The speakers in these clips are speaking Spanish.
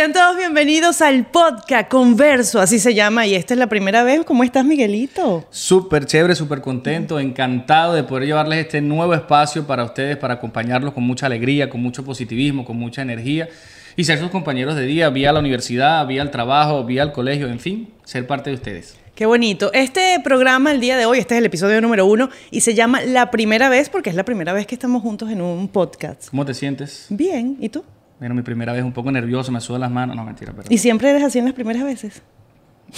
Sean todos bienvenidos al podcast Converso, así se llama, y esta es la primera vez. ¿Cómo estás, Miguelito? Súper chévere, súper contento, encantado de poder llevarles este nuevo espacio para ustedes, para acompañarlos con mucha alegría, con mucho positivismo, con mucha energía y ser sus compañeros de día, vía la universidad, vía el trabajo, vía el colegio, en fin, ser parte de ustedes. Qué bonito. Este programa, el día de hoy, este es el episodio número uno y se llama La Primera Vez porque es la primera vez que estamos juntos en un podcast. ¿Cómo te sientes? Bien, ¿y tú? Bueno, mi primera vez un poco nervioso, me sudan las manos. No, mentira, pero. ¿Y siempre eres así en las primeras veces?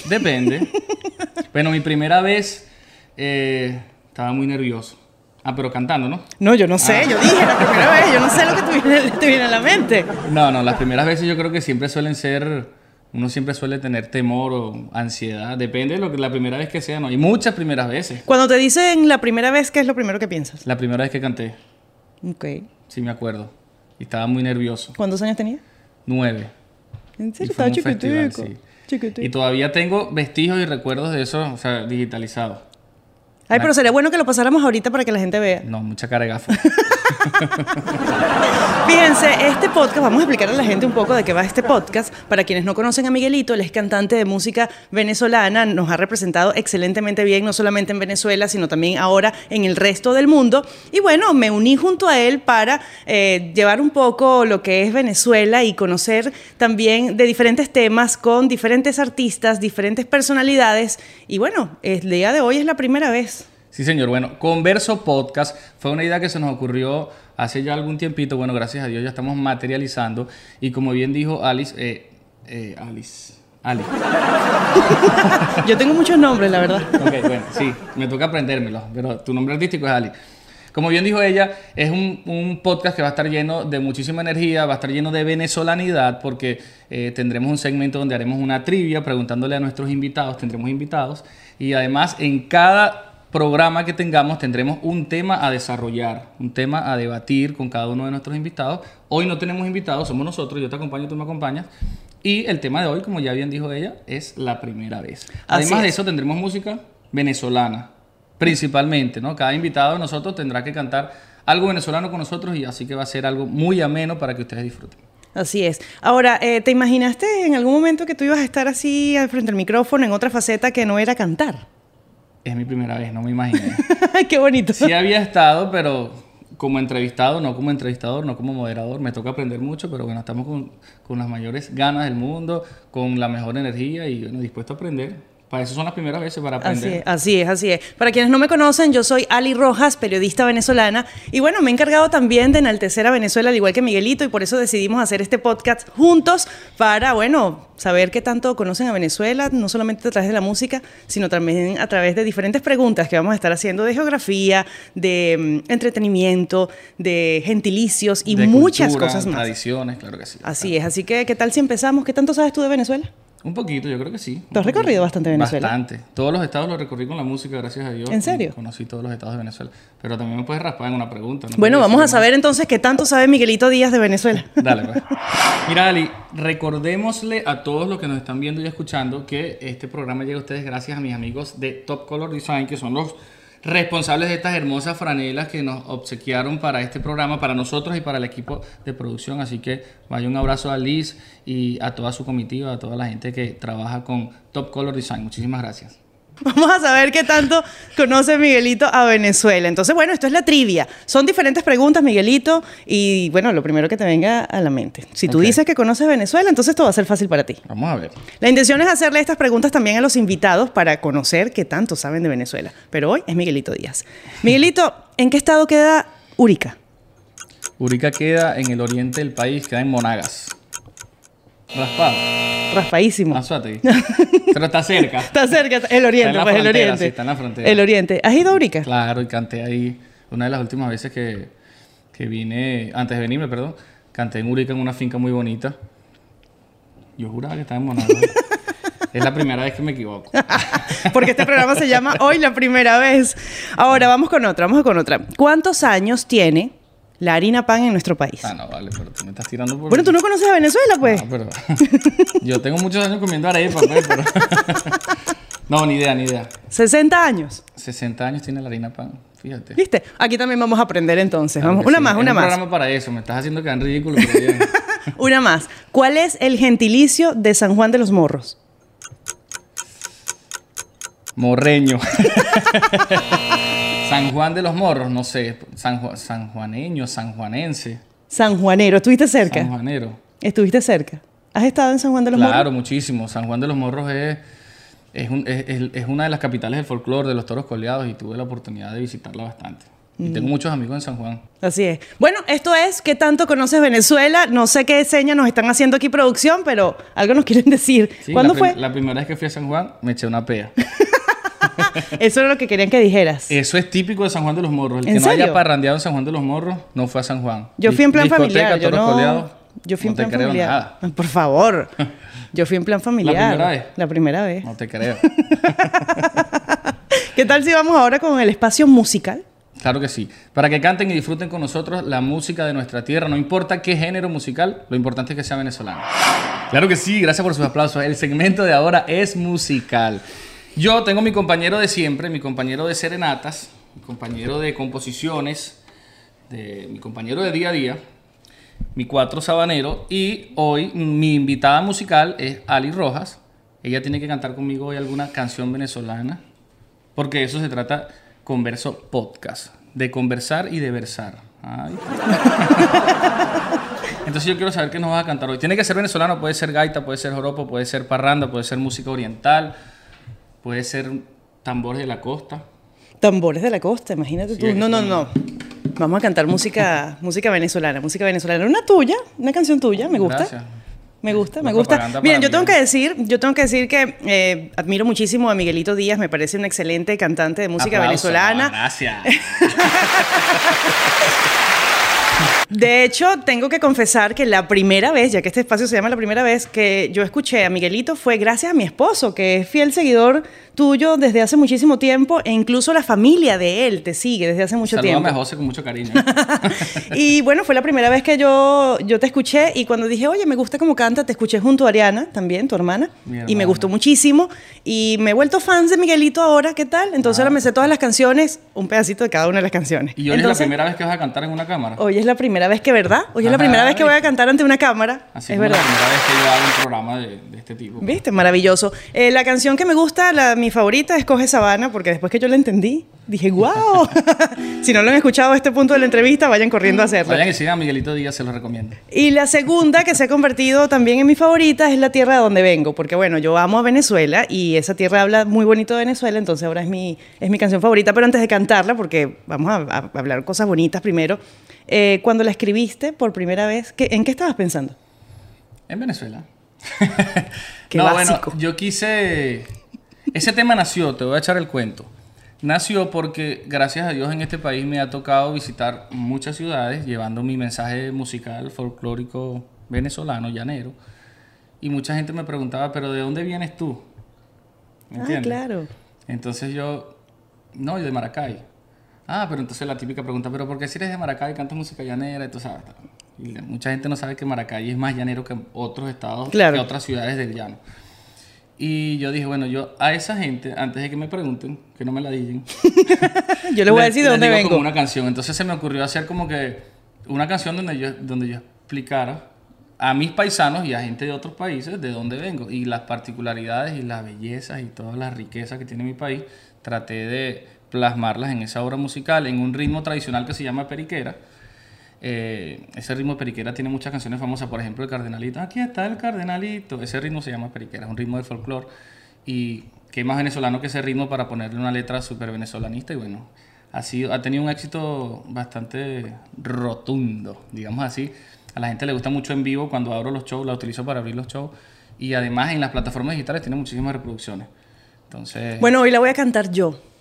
Depende. bueno, mi primera vez eh, estaba muy nervioso. Ah, pero cantando, ¿no? No, yo no sé, Ah. yo dije la primera vez, yo no sé lo que te viene, te viene a la mente. No, no, las primeras veces yo creo que siempre suelen ser. Uno siempre suele tener temor o ansiedad. Depende de lo que la primera vez que sea, ¿no? Y muchas primeras veces. Cuando te dicen la primera vez, ¿qué es lo primero que piensas? La primera vez que canté, Ok. sí me acuerdo. Y estaba muy nervioso. ¿Cuántos años tenías? Nueve. En serio, estaba chiquitico. sí. Chiquitico. Y todavía tengo vestigios y recuerdos de eso, o sea, digitalizados. Ay, pero sería bueno que lo pasáramos ahorita para que la gente vea. No, mucha cara de gafo. Fíjense, este podcast, vamos a explicar a la gente un poco de qué va este podcast. Para quienes no conocen a Miguelito, él es cantante de música venezolana, nos ha representado excelentemente bien, no solamente en Venezuela, sino también ahora en el resto del mundo. Y bueno, me uní junto a él para eh, llevar un poco lo que es Venezuela y conocer también de diferentes temas con diferentes artistas, diferentes personalidades. Y bueno, el día de hoy es la primera vez. Sí, señor. Bueno, Converso Podcast fue una idea que se nos ocurrió hace ya algún tiempito. Bueno, gracias a Dios ya estamos materializando. Y como bien dijo Alice, eh, eh, Alice, Ali. Yo tengo muchos nombres, la verdad. Ok, bueno, sí, me toca aprendérmelo, pero tu nombre artístico es Ali. Como bien dijo ella, es un, un podcast que va a estar lleno de muchísima energía, va a estar lleno de venezolanidad, porque eh, tendremos un segmento donde haremos una trivia preguntándole a nuestros invitados, tendremos invitados, y además en cada programa que tengamos tendremos un tema a desarrollar, un tema a debatir con cada uno de nuestros invitados. Hoy no tenemos invitados, somos nosotros, yo te acompaño, tú me acompañas. Y el tema de hoy, como ya bien dijo ella, es la primera vez. Además de es. eso tendremos música venezolana, principalmente, ¿no? Cada invitado de nosotros tendrá que cantar algo venezolano con nosotros y así que va a ser algo muy ameno para que ustedes disfruten. Así es. Ahora, eh, ¿te imaginaste en algún momento que tú ibas a estar así al frente al micrófono en otra faceta que no era cantar? Es mi primera vez, no me imaginé. Qué bonito. Sí había estado, pero como entrevistado, no como entrevistador, no como moderador. Me toca aprender mucho, pero bueno, estamos con, con las mayores ganas del mundo, con la mejor energía y bueno, dispuesto a aprender. Para eso son las primeras veces, para Así aprender. es, así es, así es. Para quienes no me conocen, yo soy Ali Rojas, periodista venezolana, y bueno, me he encargado también de enaltecer a Venezuela, al igual que Miguelito, y por eso decidimos hacer este podcast juntos para, bueno, saber qué tanto conocen a Venezuela, no solamente a través de la música, sino también a través de diferentes preguntas que vamos a estar haciendo de geografía, de mm, entretenimiento, de gentilicios y De muchas cultura, cosas más. Tradiciones, claro que sí. Así es, así que, ¿qué tal si empezamos? ¿Qué tanto sabes tú de Venezuela? Un poquito, yo creo que sí. ¿Tú has recorrido bastante Venezuela? Bastante. Todos los estados los recorrí con la música, gracias a Dios. ¿En serio? Conocí todos los estados de Venezuela. Pero también me puedes raspar en una pregunta. ¿no? Bueno, vamos a saber entonces qué tanto sabe Miguelito Díaz de Venezuela. Dale, pues. Mira, Ali, recordémosle a todos los que nos están viendo y escuchando que este programa llega a ustedes gracias a mis amigos de Top Color Design, que son los responsables de estas hermosas franelas que nos obsequiaron para este programa, para nosotros y para el equipo de producción. Así que vaya un abrazo a Liz y a toda su comitiva, a toda la gente que trabaja con Top Color Design. Muchísimas gracias. Vamos a saber qué tanto conoce Miguelito a Venezuela. Entonces, bueno, esto es la trivia. Son diferentes preguntas, Miguelito, y bueno, lo primero que te venga a la mente. Si tú dices que conoces Venezuela, entonces esto va a ser fácil para ti. Vamos a ver. La intención es hacerle estas preguntas también a los invitados para conocer qué tanto saben de Venezuela. Pero hoy es Miguelito Díaz. Miguelito, ¿en qué estado queda Urica? Urica queda en el oriente del país, queda en Monagas. Raspado. Raspadísimo. Anzuategui. Pero está cerca. Está cerca, el oriente, Está en la pues el frontera, oriente. sí, está en la frontera. El oriente. ¿Has ido a Urica? Claro, y canté ahí. Una de las últimas veces que, que vine, antes de venirme, perdón, canté en Urica en una finca muy bonita. Yo juraba que estaba en Monagas. es la primera vez que me equivoco. Porque este programa se llama Hoy la primera vez. Ahora vamos con otra, vamos con otra. ¿Cuántos años tiene la harina pan en nuestro país? Ah, no, vale, pero tú me estás tirando por. Bueno, tú no conoces a Venezuela, pues. No, pero. Yo tengo muchos años comiendo arepa, pues, pero. no, ni idea, ni idea. 60 años. 60 años tiene la harina pan, fíjate. ¿Viste? Aquí también vamos a aprender entonces. Claro Vamos, una sí. más, Es una un más. programa para eso, me estás haciendo quedar ridículo, pero. Una más. ¿Cuál es el gentilicio de San Juan de los Morros? Morreño. San Juan de los Morros, no sé. San, Ju- San Juaneño, San Juanense. San Juanero. ¿Estuviste cerca? San Juanero. ¿Estuviste cerca? ¿Has estado en San Juan de los Claro, Morros? muchísimo. San Juan de los Morros es, es, un- es- es- una de las capitales del folclore, de los toros coleados, y tuve la oportunidad de visitarla bastante. Y Mm. tengo muchos amigos en San Juan. Así es. Bueno, esto es ¿Qué tanto conoces Venezuela? No sé qué señas nos están haciendo aquí producción, pero algo nos quieren decir. Sí, ¿Cuándo la fue? La primera vez que fui a San Juan, me eché una pea. Eso era lo que querían que dijeras. Eso es típico de San Juan de los Morros. El ¿En que no serio? haya parrandeado en San Juan de los Morros no fue a San Juan. Yo fui en plan Discoteca, familiar. Yo no, coleados, yo fui no en plan te creo familiar. nada. Por favor. Yo fui en plan familiar. primera vez? La primera vez. No te creo. ¿Qué tal si vamos ahora con el espacio musical? Claro que sí. Para que canten y disfruten con nosotros la música de nuestra tierra, no importa qué género musical, lo importante es que sea venezolano. Claro que sí, gracias por sus aplausos. El segmento de ahora es musical. Yo tengo mi compañero de siempre, mi compañero de serenatas, mi compañero de composiciones, mi compañero de día a día, mi cuatro sabanero, y hoy mi invitada musical es Ali Rojas. Ella tiene que cantar conmigo hoy alguna canción venezolana, porque eso se trata Converso Podcast, de conversar y de versar. Entonces yo quiero saber qué nos vas a cantar hoy. Tiene que ser venezolano, puede ser gaita, puede ser joropo, puede ser parranda, puede ser música oriental, puede ser tambores de la costa. Tambores de la costa, imagínate tú. No, no, no. Vamos a cantar música, música venezolana, música venezolana. Una tuya, una canción tuya, me gusta. Gracias. Me gusta, me gusta. Miren, yo tengo que decir, yo tengo que decir que eh, admiro muchísimo a Miguelito Díaz, me parece un excelente cantante de música venezolana. Gracias. De hecho, tengo que confesar que la primera vez, ya que este espacio se llama la primera vez, que yo escuché a Miguelito fue gracias a mi esposo, que es fiel seguidor tuyo desde hace muchísimo tiempo, e incluso la familia de él te sigue desde hace mucho Saludame a tiempo. José con mucho cariño. Y bueno, fue la primera vez que yo, yo te escuché y cuando dije, oye, me gusta cómo canta, te escuché junto a Ariana también, tu hermana, Mi y me hermana. gustó muchísimo. Y me he vuelto fans de Miguelito ahora, ¿qué tal? Entonces ahora me sé todas las canciones, un pedacito de cada una de las canciones. Ah. Y hoy es la Entonces, primera vez que vas a cantar en una cámara. Hoy es la primera vez que, ¿verdad? Hoy es la Ajá, primera vez que voy a cantar ante una cámara. Así es verdad. la primera vez que yo hago un programa de, de este tipo. ¿Viste? Maravilloso. Eh, la canción que me gusta, la, mi favorita es Coge Sabana, porque después que yo la entendí, dije, ¡wow! si no lo han escuchado a este punto de la entrevista, vayan corriendo a hacerlo. Vayan y sigan a Miguelito Díaz, se los recomiendo. Y la segunda, que se ha convertido también en mi favorita, es la tierra de donde vengo, porque bueno, yo amo a Venezuela y esa tierra habla muy bonito de Venezuela, entonces ahora es mi, es mi canción favorita. Pero antes de cantarla, porque vamos a, a hablar cosas bonitas primero, eh, cuando la escribiste por primera vez, ¿qué- ¿en qué estabas pensando? En Venezuela. Qué no, básico. bueno, yo quise. Ese tema nació, te voy a echar el cuento. Nació porque, gracias a Dios, en este país me ha tocado visitar muchas ciudades llevando mi mensaje musical folclórico venezolano, llanero. Y mucha gente me preguntaba, ¿pero de dónde vienes tú? ¿Me Ah, claro. Entonces yo, no, yo de Maracay. Ah, pero entonces la típica pregunta, ¿pero por qué si eres de Maracay cantas música llanera? Y tú sabes, y mucha gente no sabe que Maracay es más llanero que otros estados, Claro. que otras ciudades del llano. Y yo dije, bueno, yo a esa gente, antes de que me pregunten, que no me la digan, Yo les voy a decir de dónde vengo. como una canción. Entonces se me ocurrió hacer como que una canción donde yo, donde yo explicara a mis paisanos y a gente de otros países de dónde vengo y las particularidades y las bellezas y todas las riquezas que tiene mi país. Traté de plasmarlas en esa obra musical, en un ritmo tradicional que se llama periquera. Eh, ese ritmo periquera tiene muchas canciones famosas, por ejemplo, el Cardenalito. Aquí está el Cardenalito. Ese ritmo se llama periquera, es un ritmo de folclore. Y qué más venezolano que ese ritmo para ponerle una letra súper venezolanista. Y bueno, ha, sido, ha tenido un éxito bastante rotundo, digamos así. A la gente le gusta mucho en vivo cuando abro los shows, la utilizo para abrir los shows. Y además en las plataformas digitales tiene muchísimas reproducciones. Entonces, Bueno, hoy la voy a cantar yo.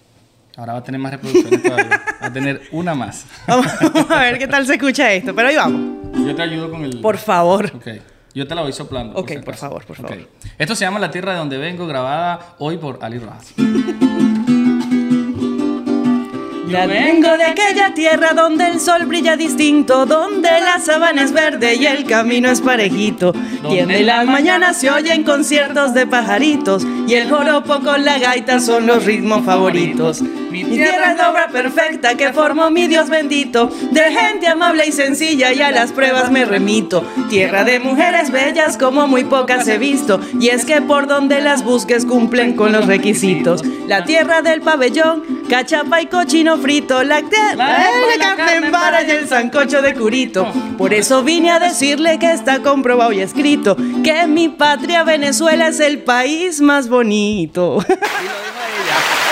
Ahora va a tener más reproducciones todavía. Va a tener una más. Vamos a ver qué tal se escucha esto, pero ahí vamos. Yo te ayudo con el... Por favor. Ok. Yo te la voy soplando. Ok, por acaso. favor, por favor. Esto se llama La Tierra de Donde Vengo, grabada hoy por Ali Rojas. Ya vengo de aquella tierra donde el sol brilla distinto, donde la sabana es verde y el camino es parejito, y donde las mañanas se oyen conciertos de pajaritos, y el joropo con la gaita son los ritmos favoritos. Mi tierra es la obra perfecta que formó mi Dios bendito, de gente amable y sencilla y a las pruebas me remito. Tierra de mujeres bellas como muy pocas he visto, y es que por donde las busques cumplen con los requisitos. La tierra del pabellón, cachapa y cochino frito, la tierra de la carne en vara y el sancocho de curito. Por eso vine a decirle que está comprobado y escrito que mi patria Venezuela es el país más bonito.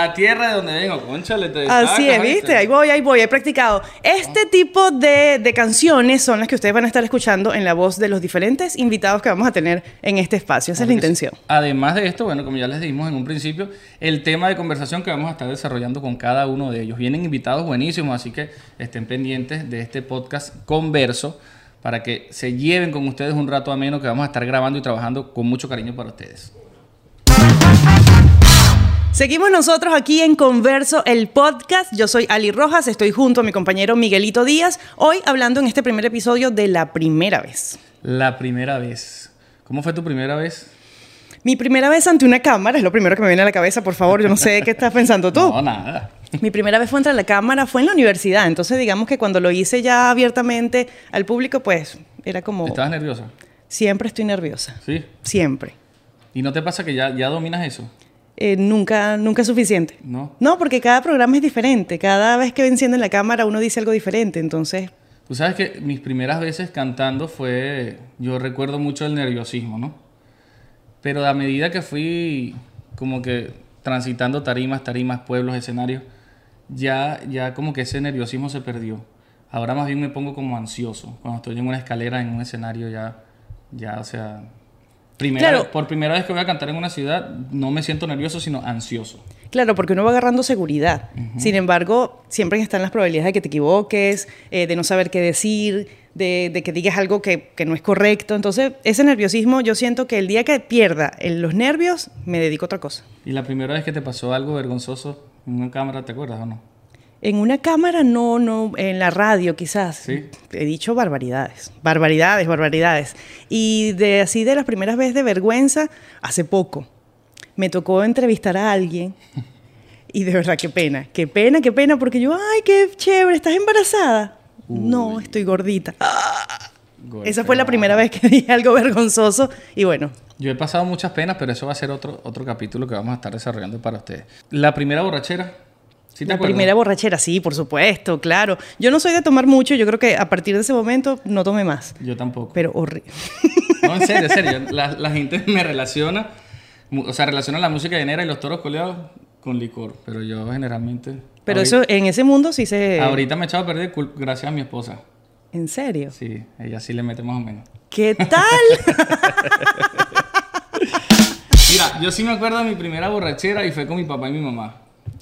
La tierra de donde vengo, conchale, te Así es, ¿viste? Ahí voy, ahí voy, he practicado. Este tipo de, de canciones son las que ustedes van a estar escuchando en la voz de los diferentes invitados que vamos a tener en este espacio. Esa es la sí. intención. Además de esto, bueno, como ya les dijimos en un principio, el tema de conversación que vamos a estar desarrollando con cada uno de ellos. Vienen invitados buenísimos, así que estén pendientes de este podcast Converso para que se lleven con ustedes un rato ameno que vamos a estar grabando y trabajando con mucho cariño para ustedes. Seguimos nosotros aquí en Converso, el podcast. Yo soy Ali Rojas, estoy junto a mi compañero Miguelito Díaz, hoy hablando en este primer episodio de la primera vez. La primera vez. ¿Cómo fue tu primera vez? Mi primera vez ante una cámara, es lo primero que me viene a la cabeza, por favor, yo no sé qué estás pensando tú. No, nada. Mi primera vez fue entre la cámara, fue en la universidad, entonces digamos que cuando lo hice ya abiertamente al público, pues era como, ¿Estabas nerviosa? siempre estoy nerviosa, Sí. siempre. ¿Y no te pasa que ya, ya dominas eso? Eh, nunca, nunca es suficiente. No. No, porque cada programa es diferente, cada vez que encienden la cámara uno dice algo diferente, entonces Tú sabes que mis primeras veces cantando fue, yo recuerdo mucho el nerviosismo, ¿no? Pero a medida que fui como que transitando tarimas, tarimas, pueblos, escenarios, ya, ya como que ese nerviosismo se perdió. Ahora más bien me pongo como ansioso. Cuando estoy en una escalera, en un escenario, ya, ya, o sea, primera Claro. por primera vez que voy a cantar en una ciudad, no me siento nervioso, sino ansioso. Claro, porque uno va agarrando seguridad. Sin embargo, siempre están las probabilidades de que te equivoques, eh, de no saber qué decir, de, de que digas algo que, que no es correcto. Entonces, ese nerviosismo, yo siento que el día que pierda en los nervios, me dedico a otra cosa. ¿Y la primera vez que te pasó algo vergonzoso en una cámara, te acuerdas o no? En una cámara, no, no, en la radio quizás. Sí. He dicho barbaridades, barbaridades, barbaridades. Y de así de las primeras veces de vergüenza, hace poco, me tocó entrevistar a alguien y de verdad qué pena, qué pena, qué pena, porque yo, ay, qué chévere, ¿estás embarazada? No, estoy gordita. Esa fue la primera vez que dije algo vergonzoso y bueno, Yo he pasado muchas penas, pero eso va a ser otro, otro capítulo que vamos a estar desarrollando para ustedes. La primera borrachera. ¿Sí la acuerdas? primera borrachera, sí, por supuesto, claro. Yo no soy de tomar mucho, yo creo que a partir de ese momento no tomé más. Yo tampoco. Pero horrible. No, en serio, en serio. La, la gente me relaciona, o sea, relaciona la música llanera y los toros coleados con licor, pero yo generalmente... Pero ahorita, eso en ese mundo sí se... Ahorita me he echado a perder gracias a mi esposa. ¿En serio? Sí, ella sí le mete más o menos. ¿Qué tal? Mira, yo sí me acuerdo de mi primera borrachera y fue con mi papá y mi mamá.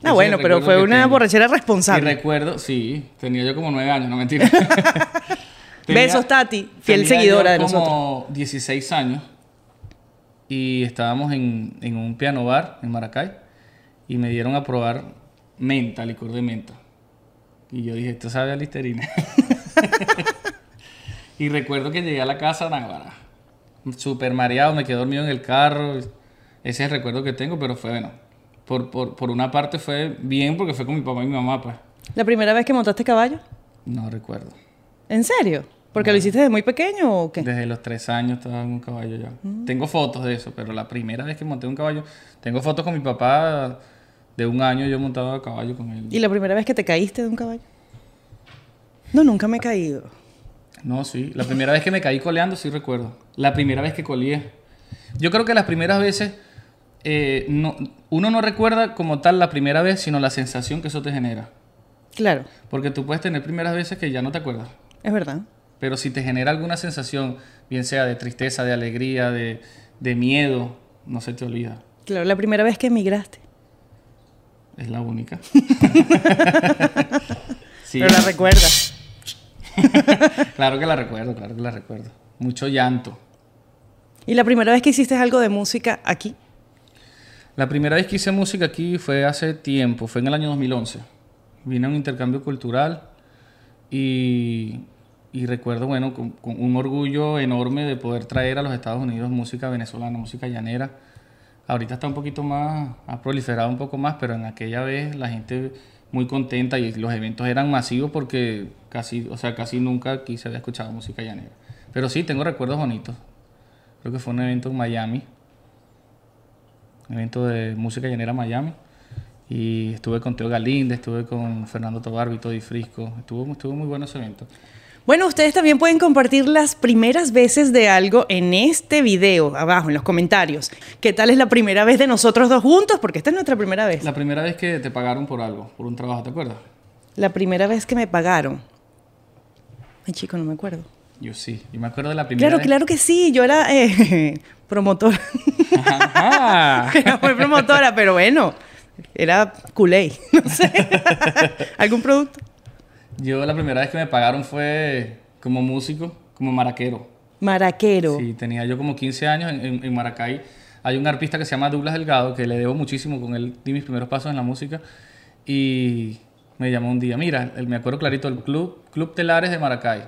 Ah, bueno, pero fue una tengo. borrachera Y responsable. recuerdo, sí, tenía yo como nueve años, no mentira. Besos, Tati, fiel tenía seguidora yo de como 16 años y estábamos en, en un piano bar en Maracay y me dieron a probar menta, licor de menta. Y yo dije, esto sabe a listerina. y recuerdo que llegué a la casa, náguara, súper mareado, me quedé dormido en el carro. Ese es el recuerdo que tengo, pero fue bueno. Por, por, por una parte fue bien porque fue con mi papá y mi mamá, pues. ¿La primera vez que montaste caballo? No recuerdo. ¿En serio? ¿Porque lo hiciste de muy pequeño o qué? Desde los tres años estaba en un caballo ya. Mm. Tengo fotos de eso, pero la primera vez que monté un caballo, tengo fotos con mi papá de un año yo montaba a caballo con él. ¿Y la primera vez que te caíste de un caballo? No, nunca me he caído. No, sí. La primera vez que me caí coleando, sí recuerdo. La primera vez que coleé. Yo creo que las primeras veces, eh, no, uno no recuerda como tal la primera vez, sino la sensación que eso te genera. Claro, Porque tú puedes tener primeras veces que ya no te acuerdas. es verdad. Pero si te genera alguna sensación, bien sea de tristeza, de alegría, de, de miedo, no se te olvida. Claro, la primera vez que emigraste. Es la única. sí, Pero la recuerdas. claro que la recuerdo, claro que la recuerdo. Mucho llanto. ¿Y la primera vez que hiciste algo de música aquí? La primera vez que hice música aquí fue hace tiempo, fue en el año 2011. Vine a un intercambio cultural y, recuerdo, bueno, con, con un orgullo enorme de poder traer a los Estados Unidos música venezolana, música llanera. Ahorita está un poquito más, ha proliferado un poco más, pero en aquella vez la gente muy contenta y los eventos eran masivos porque casi, o sea, casi nunca aquí se había escuchado música llanera. Pero sí, tengo recuerdos bonitos. Creo que fue un evento en Miami, un evento de música llanera Miami. Y estuve con Teo Galinde, estuve con Fernando Tobar, Vito Di Frisco. Estuvo, estuvo muy bueno ese evento. Bueno, ustedes también pueden compartir las primeras veces de algo en este video, abajo, en los comentarios. ¿Qué tal es la primera vez de nosotros dos juntos? Porque esta es nuestra primera vez. La primera vez que te pagaron por algo, por un trabajo, ¿te acuerdas? La primera vez que me pagaron. Ay, chico, no me acuerdo. Yo sí, yo me acuerdo de la primera Claro, vez. claro que sí. Yo era eh, promotora. Ajá. era muy promotora, pero bueno, era culé. No sé. ¿Algún producto? Yo la primera vez que me pagaron fue como músico, como maraquero. Maraquero. Sí, tenía yo como 15 años en, en- en Maracay. Hay un artista que se llama Douglas Delgado, que le debo muchísimo, con él di mis primeros pasos en la música. Y me llamó un día, mira, me acuerdo clarito, el Club, Club Telares de Maracay.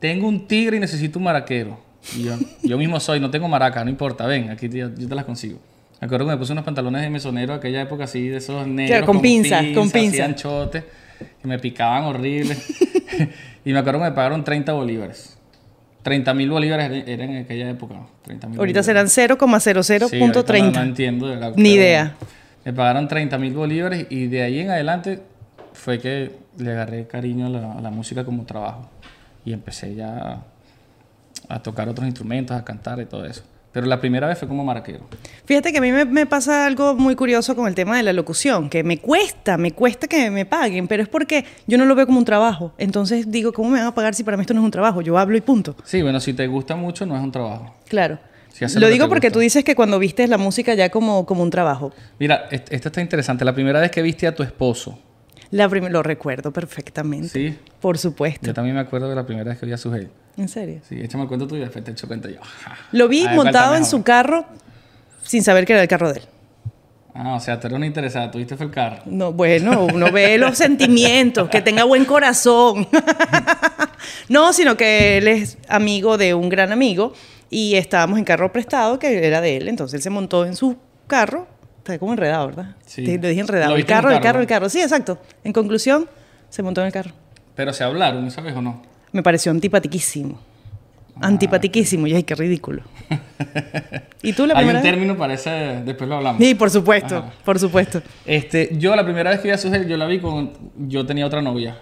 Tengo un tigre y necesito un maraquero. Y yo, yo mismo soy, no tengo maraca, no importa, ven, aquí te- yo te las consigo. Me acuerdo que me puse unos pantalones de mesonero aquella época así, de esos negros. con pinza, con así pinza. anchotes, y me picaban horrible. y me acuerdo que me pagaron 30 bolívares. 30 mil bolívares era- eran en aquella época. 30 mil Ahorita serán Sí, ahorita no- 0,00.30. No, entiendo. de verdad, Ni idea. Me pagaron 30 mil bolívares y de ahí en adelante fue que le agarré cariño a la, a la música como trabajo. Y empecé ya a tocar otros instrumentos, a cantar y todo eso. Pero la primera vez fue como maraquero. Fíjate que a mí me, me pasa algo muy curioso con el tema de la locución, que me cuesta, me cuesta que me paguen, pero es porque yo no lo veo como un trabajo. Entonces digo, ¿cómo me van a pagar si para mí esto no es un trabajo? Yo hablo y punto. Sí, bueno, si te gusta mucho no es un trabajo. Claro. Si lo lo digo porque gusta. tú dices que cuando vistes la música ya como, como un trabajo. Mira, est- esto está interesante. La primera vez que viste a tu esposo. La lo recuerdo perfectamente. Sí. Por supuesto. Yo también me acuerdo de la primera vez que vi a Sujei. En serio. Sí, échame el cuento tú y después te echo cuenta yo. Lo vi montado en su carro sin saber que era el carro de él. Ah, o sea, tú eres una interesada. Tuviste fue el carro. No, bueno, uno ve los sentimientos, que tenga buen corazón. no, sino que él es amigo de un gran amigo y estábamos en carro prestado que era de él, entonces él se montó en su carro. Está como enredado, ¿verdad? Sí. Te, te dije enredado. El carro, el carro, el carro. Sí, exacto. En conclusión, se montó en el carro. Pero se hablaron, ¿sabes o no? Me pareció antipatiquísimo. Ah, Antipatiquísimo. Y ay, qué ridículo. ¿Y tú la Hay primera un vez? término para ese, después lo hablamos. Sí, por supuesto, Ajá. por supuesto. Este, yo la primera vez que vi a Sujel, yo la vi con, yo tenía otra novia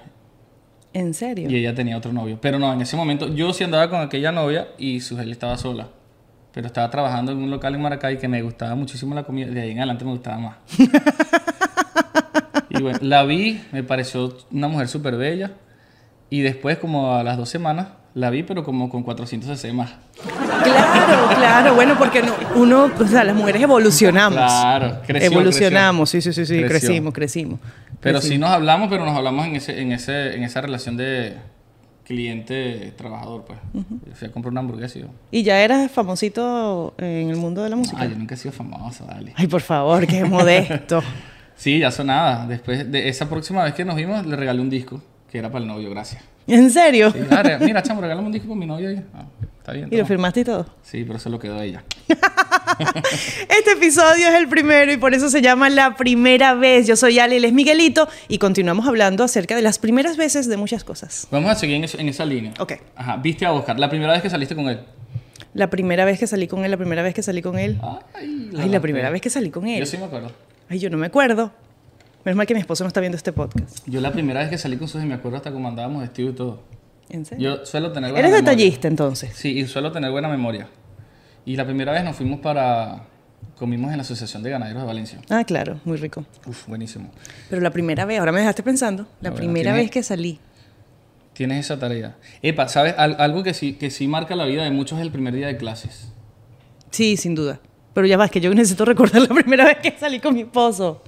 ¿En serio? y ella tenía otro novio. Pero no, en ese momento yo sí andaba con aquella novia y Sujel estaba sola. Pero estaba trabajando en un local en Maracay que me gustaba muchísimo la comida. De ahí en adelante me gustaba más. y bueno, la vi, me pareció una mujer súper bella. Y después, como a las dos semanas, la vi, pero como con 400 cc más. Claro, claro, bueno, porque no- uno, o sea, las mujeres evolucionamos. Claro, creció, evolucionamos, sí, sí, sí, sí, Creció. crecimos, crecimos. Pero sí nos hablamos, pero nos hablamos en, ese, en, ese, en esa relación de cliente-trabajador, pues. Yo fui a comprar una hamburguesa y yo... ¿Y ya eras famosito en el mundo de la música? Ah, yo nunca he sido famoso, dale. Ay, por favor, qué modesto. Sí, ya sonaba. Después de esa próxima vez que nos vimos, le regalé un disco, que era para el novio, gracias. ¿En serio? Sí, mira, chamo, regálame un disco para mi novio. Y, ah, está bien. ¿Y lo firmaste y todo? Sí, pero se lo quedó ella. Este episodio es el primero y por eso se llama La Primera Vez. Yo soy Ale, él es Miguelito y continuamos hablando acerca de las primeras veces de muchas cosas. Vamos a seguir en, eso- en esa línea. Ok. Ajá, viste a Oscar, la primera vez que saliste con él. La primera vez que salí con él, la primera vez que salí con él. Ay, Ay, la primera vez que salí con él. Yo sí me acuerdo. Ay, yo no me acuerdo. Menos mal que mi esposo no está viendo este podcast. Yo la primera vez que salí con Susi me acuerdo hasta como andábamos vestidos y todo. ¿En serio? Yo suelo tener buena Eres memoria. detallista entonces. Sí, y suelo tener buena memoria. Y la primera vez nos fuimos para... Comimos en la Asociación de Ganaderos de Valencia. Ah, claro, muy rico. Uf, buenísimo. Pero la primera vez, ahora me dejaste pensando, la bueno, primera tiene- vez que salí. Tienes esa tarea. Epa, ¿sabes? Al- algo que sí, que sí marca la vida de muchos es el primer día de clases. Sí, sin duda. Pero ya va, es que yo necesito recordar la primera vez que salí con mi esposo.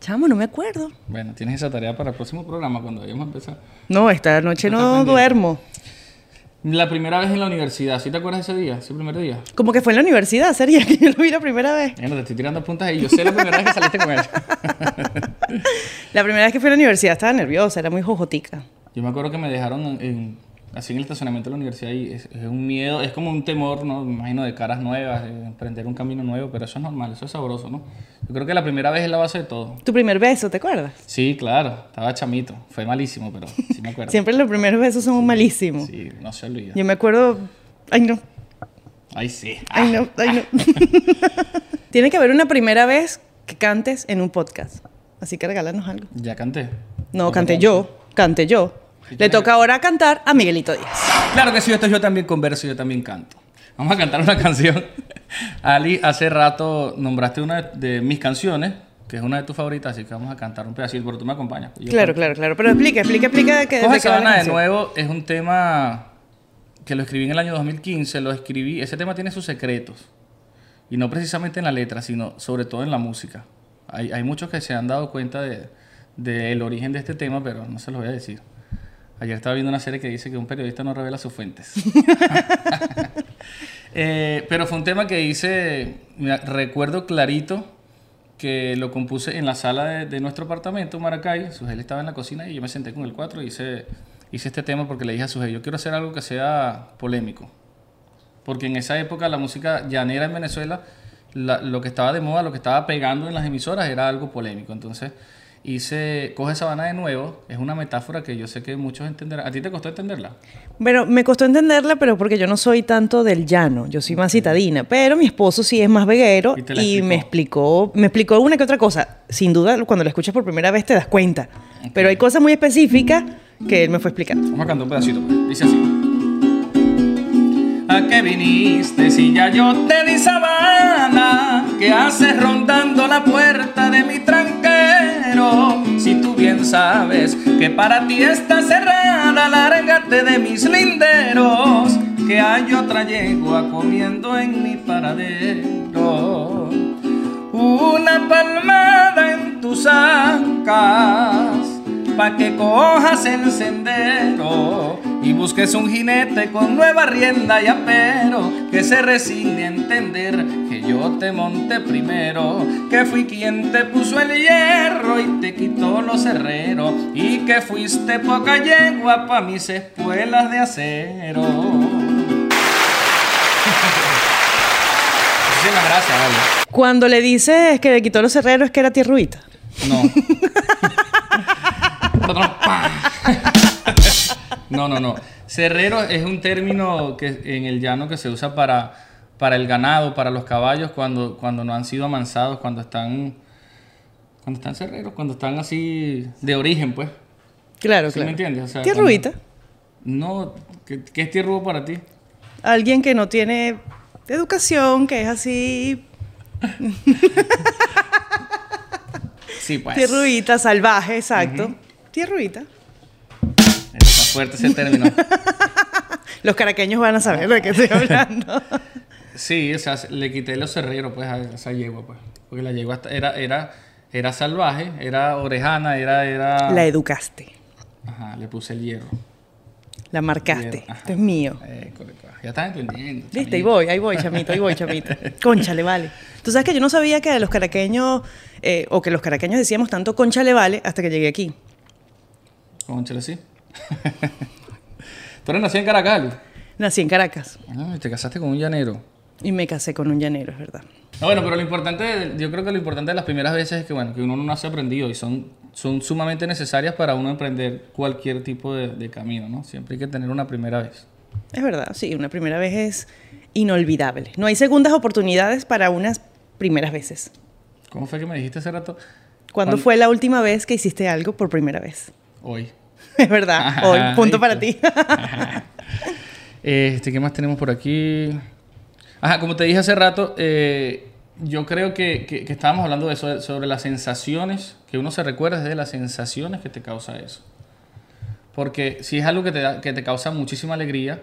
Chamo, no me acuerdo. Bueno, tienes esa tarea para el próximo programa cuando vayamos a empezar. No, esta noche no duermo. La primera vez en la universidad, ¿sí te acuerdas de ese día? ¿Ese primer día? Como que fue en la universidad, sería que yo lo vi la primera vez. Bueno, te estoy tirando puntas ahí. Yo sé la primera vez que saliste con él. La primera vez que fui a la universidad estaba nerviosa, era muy jojotica. Yo me acuerdo que me dejaron en, en- así en el estacionamiento de la universidad y es, es un miedo, es como un temor, ¿no? Me imagino de caras nuevas, de emprender un camino nuevo, pero eso es normal, eso es sabroso, ¿no? Yo creo que la primera vez es la base de todo. Tu primer beso, ¿te acuerdas? Sí, claro, estaba chamito, fue malísimo, pero sí me acuerdo. Siempre los primeros besos son malísimos. Sí, no se olvida. Yo me acuerdo... Ay, no. Ay, sí. Ay, no. Ay, no. Tiene que haber una primera vez que cantes en un podcast. Así que regálanos algo. Ya canté. No, canté yo. Canté yo. Le toca ahora cantar a Miguelito Díaz. Claro que sí, esto yo también converso, yo también canto. Vamos a cantar una canción. Ali, hace rato nombraste una de mis canciones, que es una de tus favoritas, así que vamos a cantar un pedacito, pero tú me acompañas. Yo Claro, claro, claro. Pero explica, explica, explica de qué, Coge de Sabana de nuevo es un tema que lo escribí en el año 2015, lo escribí, ese tema tiene sus secretos. Y no precisamente en la letra, sino sobre todo en la música. Hay, hay muchos que se han dado cuenta del de, del origen de este tema, pero no se los voy a decir. Ayer estaba viendo una serie que dice que un periodista no revela sus fuentes. Eh, pero fue un tema que hice, mira, recuerdo clarito que lo compuse en la sala de, de nuestro apartamento, Maracay. Sujel estaba en la cocina y yo me senté con el 4 y hice, hice este tema porque le dije a Sujel, yo quiero hacer algo que sea polémico. Porque en esa época la música llanera en Venezuela, la- lo que estaba de moda, lo que estaba pegando en las emisoras era algo polémico. Entonces hice Coge Sabana de nuevo. Es una metáfora que yo sé que muchos entenderán. ¿A ti te costó entenderla? Pero me costó entenderla, pero porque yo no soy tanto del llano, yo soy más citadina. Pero mi esposo sí es más veguero Y me explicó, me explicó una que otra cosa. Sin duda, cuando la escuchas por primera vez te das cuenta. Pero hay cosas muy específicas que él me fue explicando. Vamos a cantar un pedacito, pues. Dice así. ¿A qué viniste si ya yo te di sabana? ¿Qué haces rondando la puerta de mi tranquero? Si tú bien sabes que para ti está cerrada, lárgate de mis linderos. Que hay otra yegua comiendo en mi paradero. Una palmada en tus ancas pa' que cojas el sendero y busques un jinete con nueva rienda y apero que se resigne a entender que yo te monté primero, que fui quien te puso el hierro y te quitó los herreros y que fuiste poca yegua pa' mis espuelas de acero. Muchísimas gracias, Ale. Cuando le dices que le quitó los herreros es que era tierruita. No. no, no, no. Cerrero es un término que en el llano que se usa para, para el ganado, para los caballos, cuando, cuando no han sido amansados, cuando están, cuando están cerreros, cuando están así de origen, pues. Claro, ¿Sí claro. me entiendes? O sea, tierruita. No, ¿qué, qué es tierrudo para ti? Alguien que no tiene educación, que es así Sí, pues. tierruita, salvaje, exacto. Tierruita. Fuerte ese término. Los caraqueños van a saber de qué estoy hablando. Sí, o sea, le quité los cerreros pues a esa yegua, pues. Porque la yegua era, era, era salvaje, era orejana, era, era. La educaste, Ajá, le puse el hierro. la marcaste. Hierro. Esto es mío. Eh, correcto. Ya estás entendiendo. Viste, ahí voy, ahí voy, chamito, ahí voy, chamito. Conchale, vale. Tú sabes que yo no sabía que los caraqueños, eh, o que los caraqueños decíamos tanto conchale, vale, hasta que llegué aquí. Cónchale, sí. Tú eres nacido en Caracas. Nací en Caracas Ah, y te casaste con un llanero. y me casé con un llanero, es verdad. No, bueno, pero lo importante, yo creo que lo importante de las primeras veces es que, bueno, que uno no nace aprendido y son, son sumamente necesarias para uno emprender cualquier tipo de, de camino, ¿no? Siempre hay que tener una primera vez. Es verdad, sí, una primera vez es inolvidable. No hay segundas oportunidades para unas primeras veces. ¿Cómo fue que me dijiste hace rato? ¿Cuándo ¿Cuándo? fue la última vez que hiciste algo por primera vez? Hoy. Es verdad, hoy, punto para ti. Este, ¿qué más tenemos por aquí? Ajá, como te dije hace rato, eh, yo creo que, que- que estábamos hablando de eso, sobre las sensaciones, que uno se recuerda de las sensaciones que te causa eso. Porque si es algo que te, da- que te causa muchísima alegría,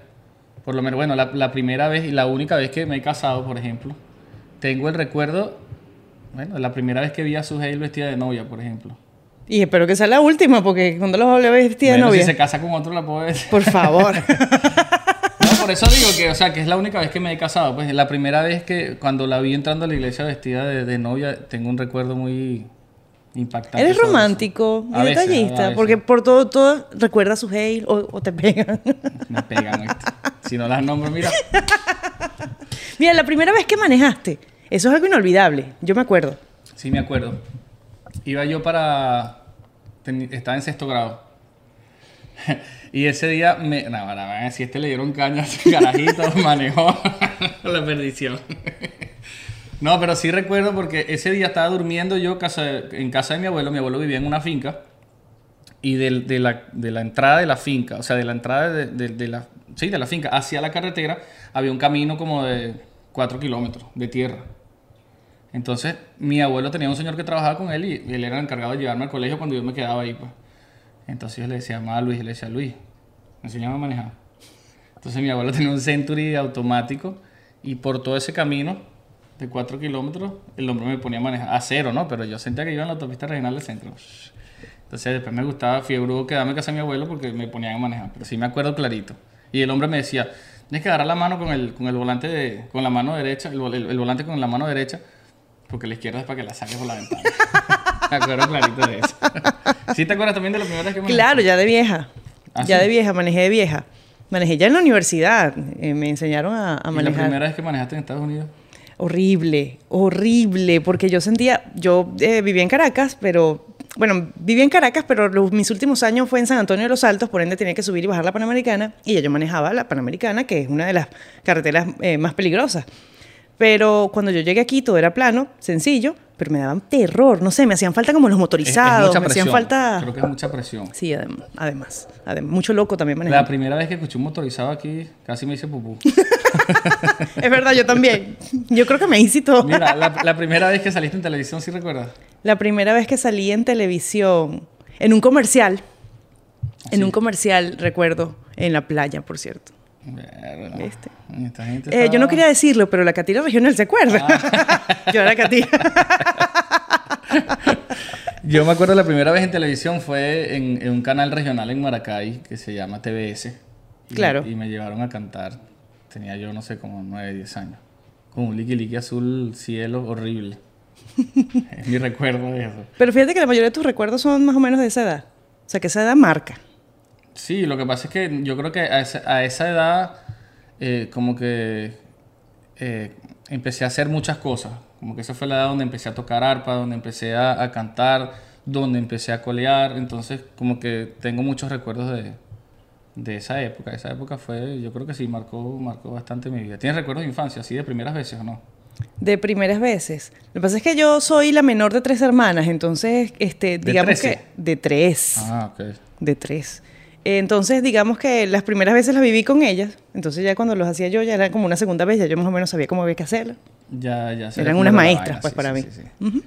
por lo menos, bueno, la, la primera vez y la única vez que me he casado, por ejemplo, tengo el recuerdo, bueno, la primera vez que vi a Suheil vestida de novia, por ejemplo. Y espero que sea la última, porque cuando los hablé vestida de Bueno, novia. Si se casa con otro, la puedo ver. Por favor. No, por eso digo que, o sea, que es la única vez que me he casado. Pues la primera vez que cuando la vi entrando a la iglesia vestida de, de novia, tengo un recuerdo muy, impactante. Eres romántico y detallista, veces. porque por todo, todo recuerda su hate o, o te pegan. Me pegan. Si no las nombro, mira. Mira, la primera vez que manejaste, eso es algo inolvidable, yo me acuerdo. Sí, me acuerdo. Iba yo para... Estaba en sexto grado. y ese día me... No, no, no, si este le dieron caña a ese carajito, manejó la perdición. no, pero sí recuerdo porque ese día estaba durmiendo yo casa- en casa de mi abuelo. Mi abuelo vivía en una finca. Y del- de, la, de la entrada de la finca, o sea, de la entrada de, de- de la, sí, de la finca hacia la carretera, había un camino como de 4 kilómetros de tierra. Entonces, mi abuelo tenía un señor que trabajaba con él y él era el encargado de llevarme al colegio cuando yo me quedaba ahí. Pues. Entonces yo le decía a Luis, y le decía, Luis, enséñame a manejar. Entonces mi abuelo tenía un Century automático y por todo ese camino de 4 kilómetros, el hombre me ponía a manejar a cero, ¿no? Pero yo sentía que iba en la autopista regional del centro. Entonces después me gustaba fiebre quedarme en casa de mi abuelo porque me ponían a manejar. Pero sí me acuerdo clarito. Y el hombre me decía, tienes que agarrar la mano con el, con el volante, de- con la mano derecha, el, el- el volante con la mano derecha, porque la izquierda es para que la saques por la ventana. me acuerdo clarito de eso. ¿Sí te acuerdas también de la primera vez que manejaste? Claro, ya de vieja. ¿Ah, ya sí? de vieja, manejé de vieja. Manejé ya en la universidad, eh, me enseñaron a, a ¿Y la manejar. primera vez que manejaste en Estados Unidos? Horrible, horrible, porque yo sentía, yo eh, vivía en Caracas, pero, bueno, vivía en Caracas, pero los- mis últimos años fue en San Antonio de los Altos, por ende tenía que subir y bajar la Panamericana, y ya yo manejaba la Panamericana, que es una de las carreteras eh, más peligrosas. Pero cuando yo llegué aquí todo era plano, sencillo, pero me daban terror, no sé, me hacían falta como los Es- es motorizados, mucha me hacían falta... Creo que es mucha presión. Sí, adem- además, además, mucho loco también manejando. La primera vez que escuché un motorizado aquí, casi me hice pupú. Es verdad, yo también. Yo creo que me hice todo. Mira, la, la primera vez que saliste en televisión, ¿sí recuerdas? La primera vez que salí en televisión, en un comercial, en Sí. un comercial, recuerdo, en la playa, por cierto. Verga. ¿Viste? Esta gente Eh, yo no quería decirlo, pero la Catira Regional se acuerda. yo era Catira. Yo me acuerdo la primera vez en televisión fue en, en un canal regional en Maracay que se llama TBS. Y- Claro. Y me llevaron a cantar. Tenía yo, no sé, como 9, 10 años. Con un liqui liqui azul cielo horrible. es mi recuerdo de eso. pero fíjate que la mayoría de tus recuerdos son más o menos de esa edad. O sea, que esa edad marca. Sí, lo que pasa es que yo creo que a esa, a esa edad eh, como que eh, empecé a hacer muchas cosas. Como que esa fue la edad donde empecé a tocar arpa, donde empecé a, a cantar, donde empecé a colear. Entonces como que tengo muchos recuerdos de, de esa época. Esa época fue, yo creo que sí, marcó, marcó bastante mi vida. ¿Tienes recuerdos de infancia, así de primeras veces o no? De primeras veces. Lo que pasa es que yo soy la menor de tres hermanas, entonces, este, ¿De digamos 13? que... De tres. Ah, ok. De tres. Entonces, digamos que las primeras veces las viví con ellas. Entonces, ya cuando los hacía yo, ya era como una segunda vez, ya yo más o menos sabía cómo había que hacerlo. Ya, ya Eran unas maestras, vaina, pues, sí, para sí, mí. sí, sí.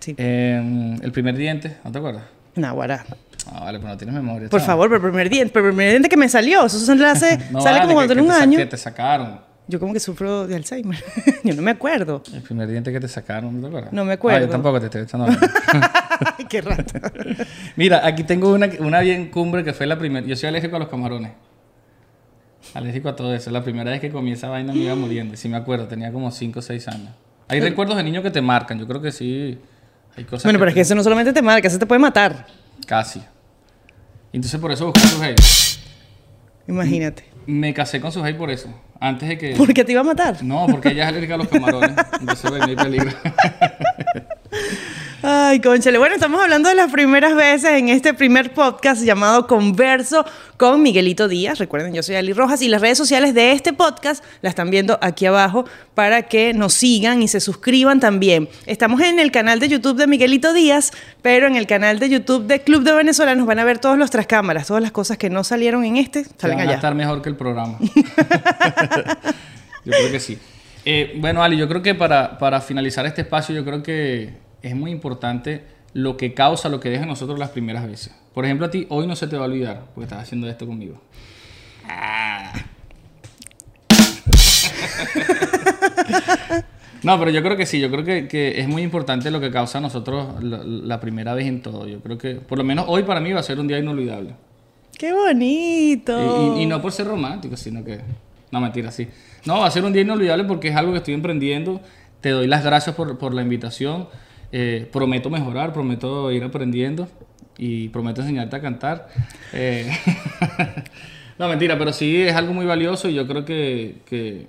Sí. Eh, el primer diente, ¿no te acuerdas? Naguará. Ah, vale, pero no tienes memoria. Por favor, pero el primer diente, pero el primer diente que me salió, eso se hace, No sale vale, como cuando tiene un te año. Que te sacaron. Yo como que sufro de Alzheimer. yo no me acuerdo. El primer diente que te sacaron, ¿no? No me acuerdo. Ah, yo tampoco te estoy echando. Ay, qué rato. Mira, aquí tengo una, una bien cumbre que fue la primera. Yo soy alérgico a los camarones. Alérgico a todo eso. La primera vez que comí esa vaina me iba muriendo. Y sí me acuerdo, tenía como 5 o 6 años. Hay recuerdos de niño que te marcan. Yo creo que sí. Hay cosas bueno, que pero es que eso no solamente te marca, eso te puede matar. Casi. Entonces por eso busqué a. Imagínate. Me casé con Sujei por eso. Antes de que... ¿Por qué te iba a matar? No, porque ella es alérgica a los camarones. Entonces hay peligro. Ay, conchale. Bueno, estamos hablando de las primeras veces en este primer podcast llamado Converso con Miguelito Díaz. Recuerden, yo soy Ali Rojas y las redes sociales de este podcast las están viendo aquí abajo para que nos sigan y se suscriban también. Estamos en el canal de YouTube de Miguelito Díaz, pero en el canal de YouTube de Club de Venezolanos van a ver todas nuestras cámaras, todas las cosas que no salieron en este, Se salen van a estar mejor que el programa. yo creo que sí. Eh, bueno, Ali, yo creo que para, para finalizar este espacio, yo creo que es muy importante lo que causa, lo que deja en nosotros las primeras veces. Por ejemplo, a ti hoy no se te va a olvidar, porque estás haciendo esto conmigo. Ah. No, pero yo creo que sí, yo creo que, que es muy importante lo que causa a nosotros la, la primera vez en todo. Yo creo que, por lo menos hoy para mí va a ser un día inolvidable. ¡Qué bonito! Y, y- y no por ser romántico, sino que... No, mentira, sí. No, va a ser un día inolvidable porque es algo que estoy emprendiendo. Te doy las gracias por, por la invitación. Eh, prometo mejorar, prometo ir aprendiendo y prometo enseñarte a cantar. Eh, no, mentira, pero sí es algo muy valioso y yo creo que, que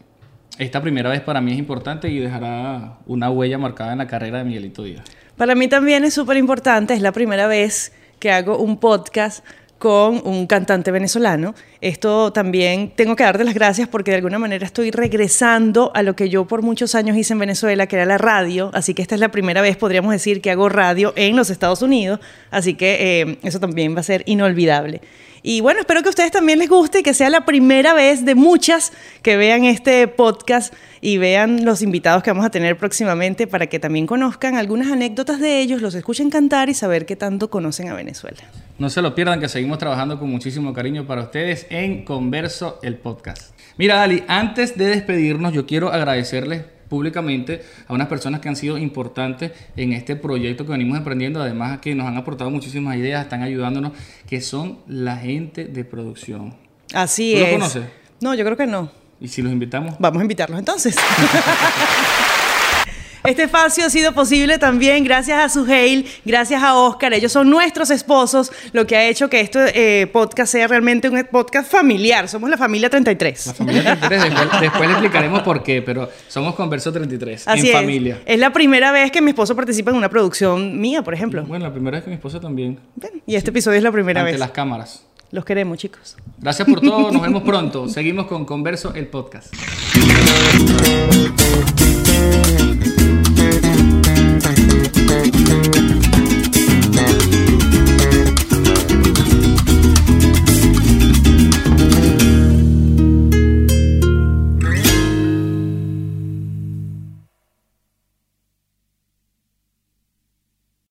esta primera vez para mí es importante y dejará una huella marcada en la carrera de Miguelito Díaz. Para mí también es súper importante, es la primera vez que hago un podcast con un cantante venezolano. Esto también tengo que darte las gracias porque de alguna manera estoy regresando a lo que yo por muchos años hice en Venezuela, que era la radio. Así que esta es la primera vez, podríamos decir, que hago radio en los Estados Unidos. Así que eh, eso también va a ser inolvidable. Y bueno, espero que a ustedes también les guste y que sea la primera vez de muchas que vean este podcast y vean los invitados que vamos a tener próximamente para que también conozcan algunas anécdotas de ellos, los escuchen cantar y saber qué tanto conocen a Venezuela. No se lo pierdan, que seguimos trabajando con muchísimo cariño para ustedes en Converso el Podcast. Mira, Ali, antes de despedirnos, yo quiero agradecerles públicamente a unas personas que han sido importantes en este proyecto que venimos emprendiendo, además que nos han aportado muchísimas ideas, están ayudándonos, que son la gente de producción. Así ¿Tú es. lo conoces? No, yo creo que no. ¿Y si los invitamos? Vamos a invitarlos entonces. Este espacio ha sido posible también gracias a Suheil, gracias a Oscar. Ellos son nuestros esposos, lo que ha hecho que este eh, podcast sea realmente un podcast familiar. Somos la familia 33. La familia 33, después, después le explicaremos por qué, pero somos Converso 33, Así en es. familia. Es la primera vez que mi esposo participa en una producción mía, por ejemplo. Bueno, la primera vez que mi esposa también, Y este episodio es la primera ante vez. las cámaras. Los queremos, chicos. Gracias por todo, nos vemos pronto. Seguimos con Converso el podcast.